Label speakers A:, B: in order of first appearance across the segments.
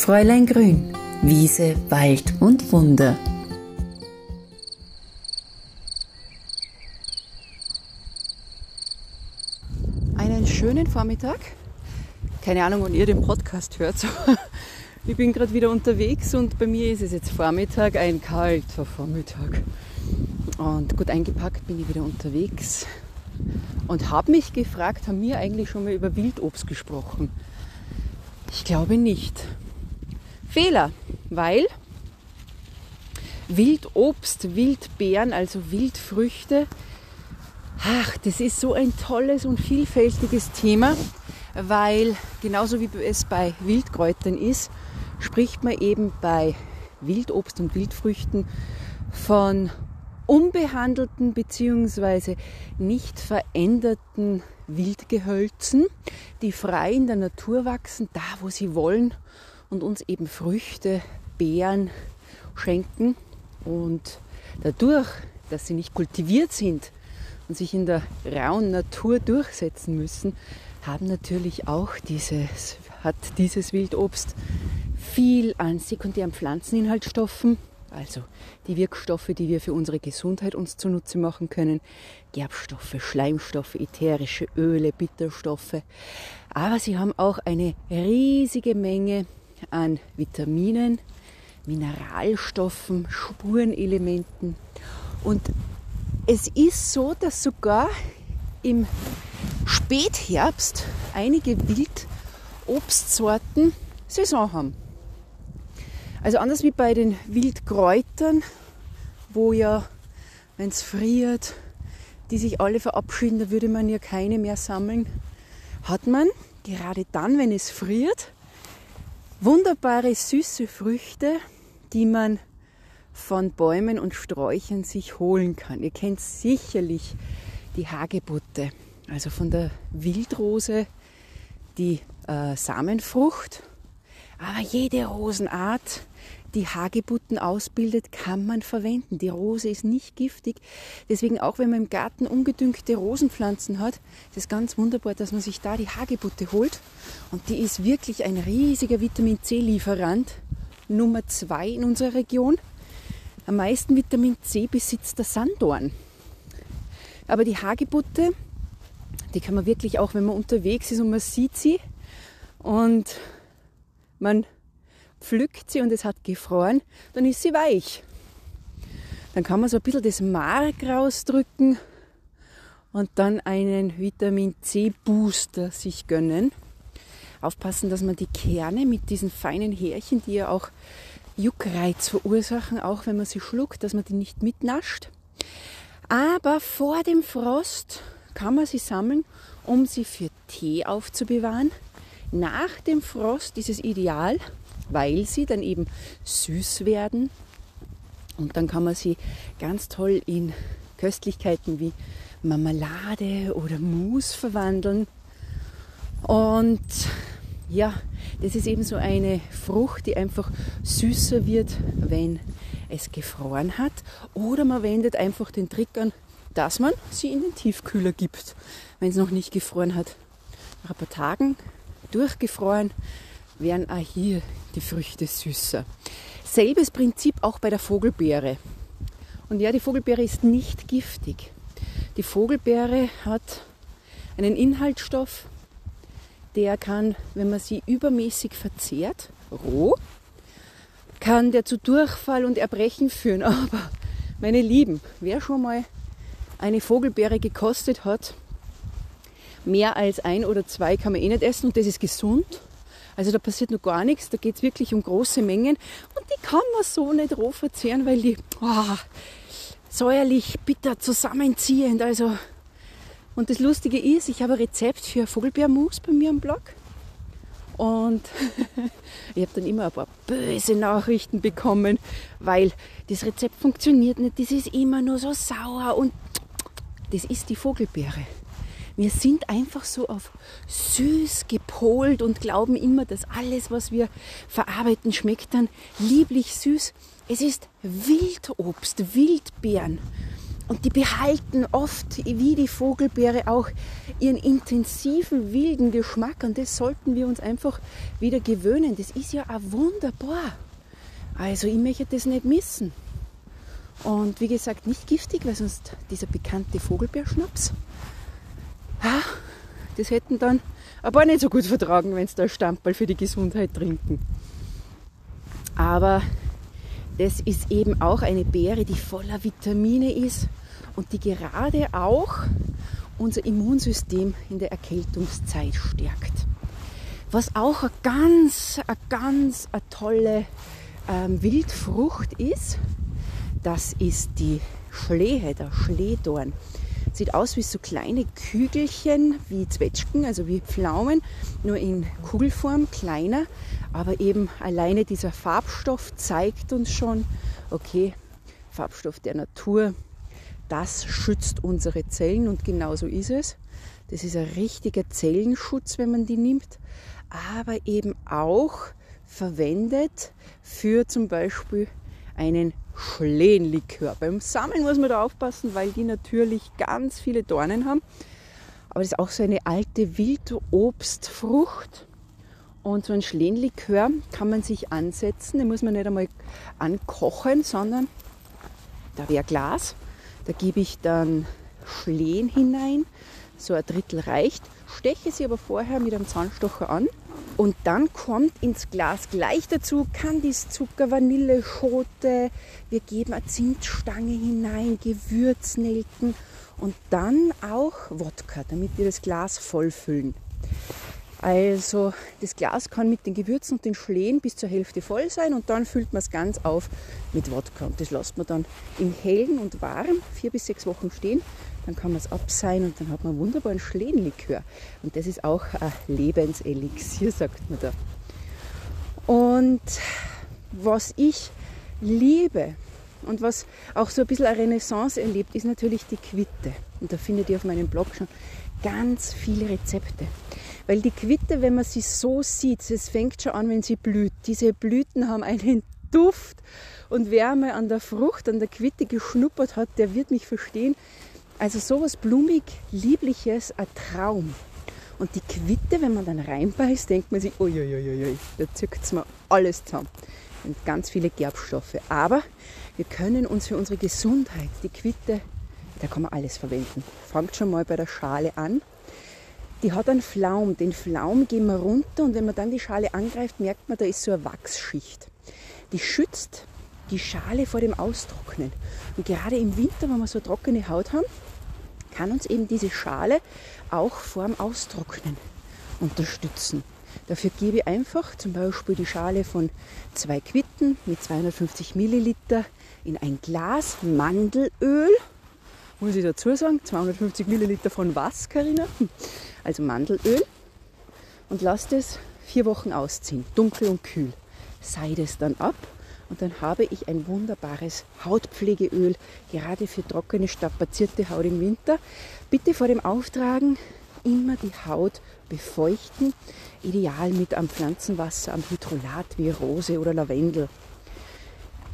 A: Fräulein Grün, Wiese, Wald und Wunder.
B: Einen schönen Vormittag. Keine Ahnung, wann ihr den Podcast hört. Ich bin gerade wieder unterwegs und bei mir ist es jetzt Vormittag, ein kalter Vormittag. Und gut eingepackt bin ich wieder unterwegs und habe mich gefragt, haben wir eigentlich schon mal über Wildobst gesprochen? Ich glaube nicht. Fehler, weil Wildobst, Wildbeeren, also Wildfrüchte, ach, das ist so ein tolles und vielfältiges Thema, weil genauso wie es bei Wildkräutern ist, spricht man eben bei Wildobst und Wildfrüchten von unbehandelten bzw. nicht veränderten Wildgehölzen, die frei in der Natur wachsen, da wo sie wollen und uns eben Früchte, Beeren schenken. Und dadurch, dass sie nicht kultiviert sind und sich in der rauen Natur durchsetzen müssen, haben natürlich auch dieses, hat dieses Wildobst viel an sekundären Pflanzeninhaltsstoffen, also die Wirkstoffe, die wir für unsere Gesundheit uns zunutze machen können, Gerbstoffe, Schleimstoffe, ätherische Öle, Bitterstoffe. Aber sie haben auch eine riesige Menge an Vitaminen, Mineralstoffen, Spurenelementen. Und es ist so, dass sogar im Spätherbst einige Wildobstsorten Saison haben. Also anders wie bei den Wildkräutern, wo ja, wenn es friert, die sich alle verabschieden, da würde man ja keine mehr sammeln, hat man gerade dann, wenn es friert, wunderbare süße Früchte, die man von Bäumen und Sträuchern sich holen kann. Ihr kennt sicherlich die Hagebutte, also von der Wildrose die äh, Samenfrucht, aber jede Rosenart die Hagebutten ausbildet, kann man verwenden. Die Rose ist nicht giftig. Deswegen auch wenn man im Garten ungedüngte Rosenpflanzen hat, ist es ganz wunderbar, dass man sich da die Hagebutte holt. Und die ist wirklich ein riesiger Vitamin C-Lieferant. Nummer zwei in unserer Region. Am meisten Vitamin C besitzt der Sanddorn. Aber die Hagebutte, die kann man wirklich auch, wenn man unterwegs ist und man sieht sie und man pflückt sie und es hat gefroren, dann ist sie weich. Dann kann man so ein bisschen das Mark rausdrücken und dann einen Vitamin C Booster sich gönnen. Aufpassen, dass man die Kerne mit diesen feinen Härchen, die ja auch Juckreiz verursachen, auch wenn man sie schluckt, dass man die nicht mitnascht. Aber vor dem Frost kann man sie sammeln, um sie für Tee aufzubewahren. Nach dem Frost ist es ideal, weil sie dann eben süß werden. Und dann kann man sie ganz toll in Köstlichkeiten wie Marmelade oder Mousse verwandeln. Und ja, das ist eben so eine Frucht, die einfach süßer wird, wenn es gefroren hat. Oder man wendet einfach den Trick an, dass man sie in den Tiefkühler gibt, wenn es noch nicht gefroren hat. Nach ein paar Tagen durchgefroren werden auch hier die Früchte süßer. Selbes Prinzip auch bei der Vogelbeere. Und ja, die Vogelbeere ist nicht giftig. Die Vogelbeere hat einen Inhaltsstoff, der kann, wenn man sie übermäßig verzehrt, roh, kann der zu Durchfall und Erbrechen führen. Aber meine Lieben, wer schon mal eine Vogelbeere gekostet hat, mehr als ein oder zwei kann man eh nicht essen und das ist gesund. Also da passiert noch gar nichts, da geht es wirklich um große Mengen und die kann man so nicht roh verzehren, weil die oh, säuerlich, bitter zusammenziehend. Also und das Lustige ist, ich habe ein Rezept für Vogelbeermus bei mir am Blog. Und ich habe dann immer ein paar böse Nachrichten bekommen, weil das Rezept funktioniert nicht, das ist immer nur so sauer und das ist die Vogelbeere. Wir sind einfach so auf süß gepolt und glauben immer, dass alles, was wir verarbeiten, schmeckt dann lieblich süß. Es ist Wildobst, Wildbeeren. Und die behalten oft, wie die Vogelbeere, auch ihren intensiven, wilden Geschmack. Und das sollten wir uns einfach wieder gewöhnen. Das ist ja auch wunderbar. Also ich möchte das nicht missen. Und wie gesagt, nicht giftig, weil sonst dieser bekannte Vogelbeerschnaps, das hätten dann aber nicht so gut vertragen, wenn sie da Stamperl für die Gesundheit trinken. Aber das ist eben auch eine Beere, die voller Vitamine ist und die gerade auch unser Immunsystem in der Erkältungszeit stärkt. Was auch eine ganz, eine ganz eine tolle ähm, Wildfrucht ist, das ist die Schlehe, der Schlehdorn. Sieht aus wie so kleine Kügelchen, wie Zwetschgen, also wie Pflaumen, nur in Kugelform, kleiner. Aber eben alleine dieser Farbstoff zeigt uns schon, okay, Farbstoff der Natur, das schützt unsere Zellen und genauso ist es. Das ist ein richtiger Zellenschutz, wenn man die nimmt, aber eben auch verwendet für zum Beispiel einen Schlehenlikör. Beim Sammeln muss man da aufpassen, weil die natürlich ganz viele Dornen haben. Aber das ist auch so eine alte Wildobstfrucht. Und so ein Schlehenlikör kann man sich ansetzen. Den muss man nicht einmal ankochen, sondern da wäre Glas. Da gebe ich dann Schlehen hinein. So ein Drittel reicht. Steche sie aber vorher mit einem Zahnstocher an und dann kommt ins Glas gleich dazu Kandiszucker, Vanilleschote. Wir geben eine Zimtstange hinein, Gewürznelken und dann auch Wodka, damit wir das Glas vollfüllen. Also das Glas kann mit den Gewürzen und den Schlehen bis zur Hälfte voll sein und dann füllt man es ganz auf mit Wodka. Und das lässt man dann im Hellen und warm vier bis sechs Wochen stehen. Dann kann man es abseihen und dann hat man wunderbaren Schlehenlikör. Und das ist auch ein Lebenselixier, sagt man da. Und was ich liebe und was auch so ein bisschen eine Renaissance erlebt, ist natürlich die Quitte. Und da findet ihr auf meinem Blog schon ganz viele Rezepte. Weil die Quitte, wenn man sie so sieht, es fängt schon an, wenn sie blüht. Diese Blüten haben einen Duft und wer einmal an der Frucht, an der Quitte geschnuppert hat, der wird mich verstehen. Also sowas blumig, liebliches, ein Traum. Und die Quitte, wenn man dann reinbeißt, denkt man sich, uiuiuiui, da zückt es mir alles zusammen. Und ganz viele Gerbstoffe. Aber wir können uns für unsere Gesundheit, die Quitte, da kann man alles verwenden. Fangt schon mal bei der Schale an die hat einen Flaum. Den Flaum gehen wir runter und wenn man dann die Schale angreift, merkt man, da ist so eine Wachsschicht. Die schützt die Schale vor dem Austrocknen. Und gerade im Winter, wenn wir so trockene Haut haben, kann uns eben diese Schale auch vor dem Austrocknen unterstützen. Dafür gebe ich einfach zum Beispiel die Schale von zwei Quitten mit 250 Milliliter in ein Glas Mandelöl. Muss ich dazu sagen, 250 Milliliter von was, Karina? also Mandelöl, und lasst es vier Wochen ausziehen, dunkel und kühl. Seide es dann ab und dann habe ich ein wunderbares Hautpflegeöl, gerade für trockene, strapazierte Haut im Winter. Bitte vor dem Auftragen immer die Haut befeuchten, ideal mit am Pflanzenwasser, am Hydrolat wie Rose oder Lavendel.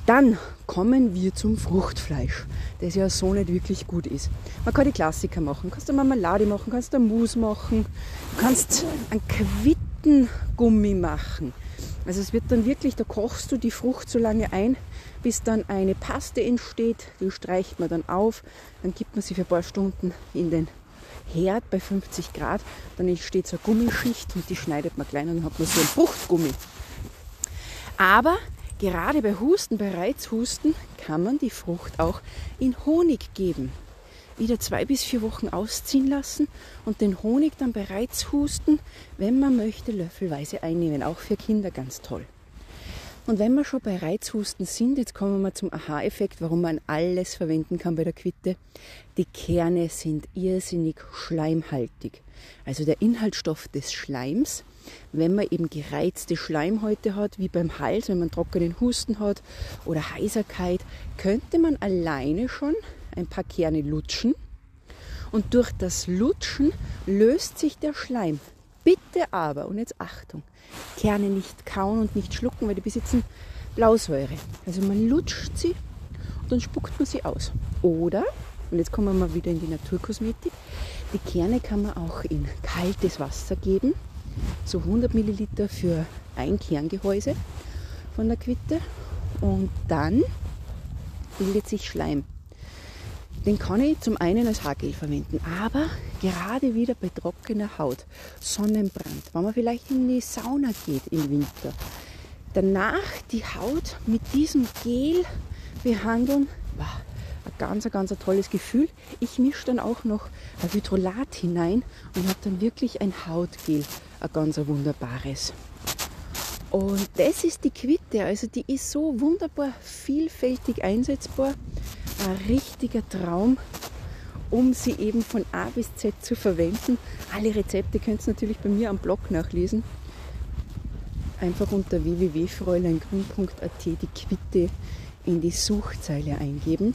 B: Dann kommen wir zum Fruchtfleisch, das ja so nicht wirklich gut ist. Man kann die Klassiker machen, kannst du Marmelade machen, kannst du Mousse machen, du kannst einen Quittengummi machen. Also es wird dann wirklich, da kochst du die Frucht so lange ein, bis dann eine Paste entsteht, die streicht man dann auf, dann gibt man sie für ein paar Stunden in den Herd bei 50 Grad, dann entsteht so eine Gummischicht und die schneidet man klein und dann hat man so ein Fruchtgummi. Aber Gerade bei Husten, bei Reizhusten kann man die Frucht auch in Honig geben. Wieder zwei bis vier Wochen ausziehen lassen und den Honig dann bei Reizhusten, wenn man möchte, löffelweise einnehmen. Auch für Kinder ganz toll. Und wenn wir schon bei Reizhusten sind, jetzt kommen wir zum Aha-Effekt, warum man alles verwenden kann bei der Quitte. Die Kerne sind irrsinnig schleimhaltig. Also der Inhaltsstoff des Schleims, wenn man eben gereizte Schleimhäute hat, wie beim Hals, wenn man trockenen Husten hat oder Heiserkeit, könnte man alleine schon ein paar Kerne lutschen. Und durch das Lutschen löst sich der Schleim. Bitte aber, und jetzt Achtung, Kerne nicht kauen und nicht schlucken, weil die besitzen Blausäure. Also man lutscht sie und dann spuckt man sie aus. Oder Und jetzt kommen wir mal wieder in die Naturkosmetik. Die Kerne kann man auch in kaltes Wasser geben. So 100 Milliliter für ein Kerngehäuse von der Quitte. Und dann bildet sich Schleim. Den kann ich zum einen als Haargel verwenden, aber gerade wieder bei trockener Haut, Sonnenbrand, wenn man vielleicht in die Sauna geht im Winter, danach die Haut mit diesem Gel behandeln, wow, ein ganz, ganz ein tolles Gefühl. Ich mische dann auch noch ein Hydrolat hinein und habe dann wirklich ein Hautgel, ein ganz wunderbares. Und das ist die Quitte, also die ist so wunderbar vielfältig einsetzbar. Ein richtiger Traum, um sie eben von A bis Z zu verwenden. Alle Rezepte könnt ihr natürlich bei mir am Blog nachlesen. Einfach unter www.fräuleingrün.at die Quitte in die Suchzeile eingeben.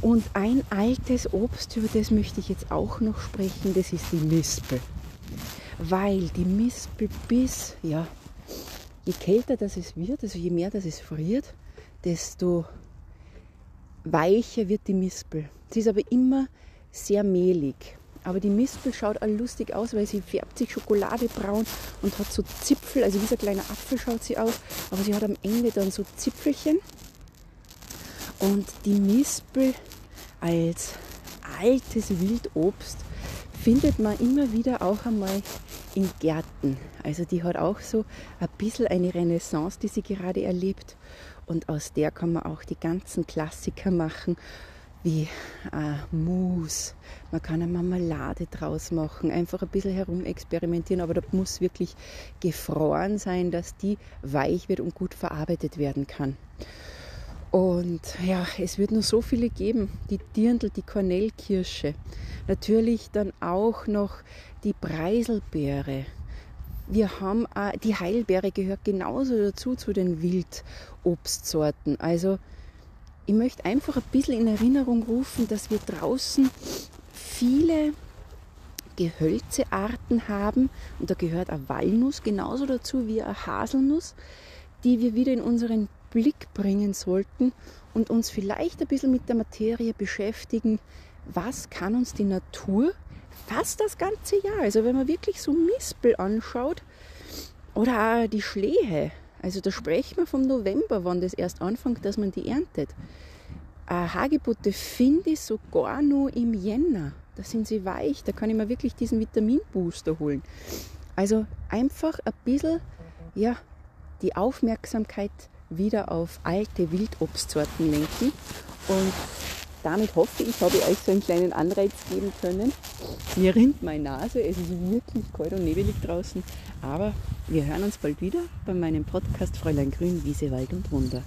B: Und ein altes Obst, über das möchte ich jetzt auch noch sprechen, das ist die Mispel. Weil die Mispel bis, ja, je kälter das es wird, also je mehr das es friert, desto weicher wird die Mispel. Sie ist aber immer sehr mehlig. Aber die Mispel schaut all lustig aus, weil sie färbt sich schokoladebraun und hat so Zipfel, also wie so ein kleiner Apfel schaut sie aus, aber sie hat am Ende dann so Zipfelchen. Und die Mispel als altes Wildobst findet man immer wieder auch einmal in Gärten. Also die hat auch so ein bisschen eine Renaissance, die sie gerade erlebt. Und aus der kann man auch die ganzen Klassiker machen, wie äh, Mousse. Man kann eine Marmelade draus machen, einfach ein bisschen herumexperimentieren, aber da muss wirklich gefroren sein, dass die weich wird und gut verarbeitet werden kann. Und ja, es wird nur so viele geben. Die Dirndl, die Kornellkirsche. Natürlich dann auch noch die Preiselbeere. Wir haben auch, die Heilbeere gehört genauso dazu zu den Wildobstsorten. Also ich möchte einfach ein bisschen in Erinnerung rufen, dass wir draußen viele Gehölzearten haben und da gehört eine Walnuss genauso dazu wie eine Haselnuss, die wir wieder in unseren Blick bringen sollten und uns vielleicht ein bisschen mit der Materie beschäftigen, was kann uns die Natur fast das ganze Jahr, also wenn man wirklich so Mispel anschaut oder auch die Schlehe, also da sprechen wir vom November, wann das erst anfängt, dass man die erntet. Hagebote finde ich sogar nur im Jänner. Da sind sie weich, da kann ich mir wirklich diesen Vitaminbooster holen. Also einfach ein bisschen ja, die Aufmerksamkeit wieder auf alte Wildobstsorten lenken. Und damit hoffe ich, habe ich euch so einen kleinen Anreiz geben können. Mir rinnt meine Nase, es ist wirklich kalt und nebelig draußen. Aber wir hören uns bald wieder bei meinem Podcast Fräulein Grün, Wiese, Wald und Wunder.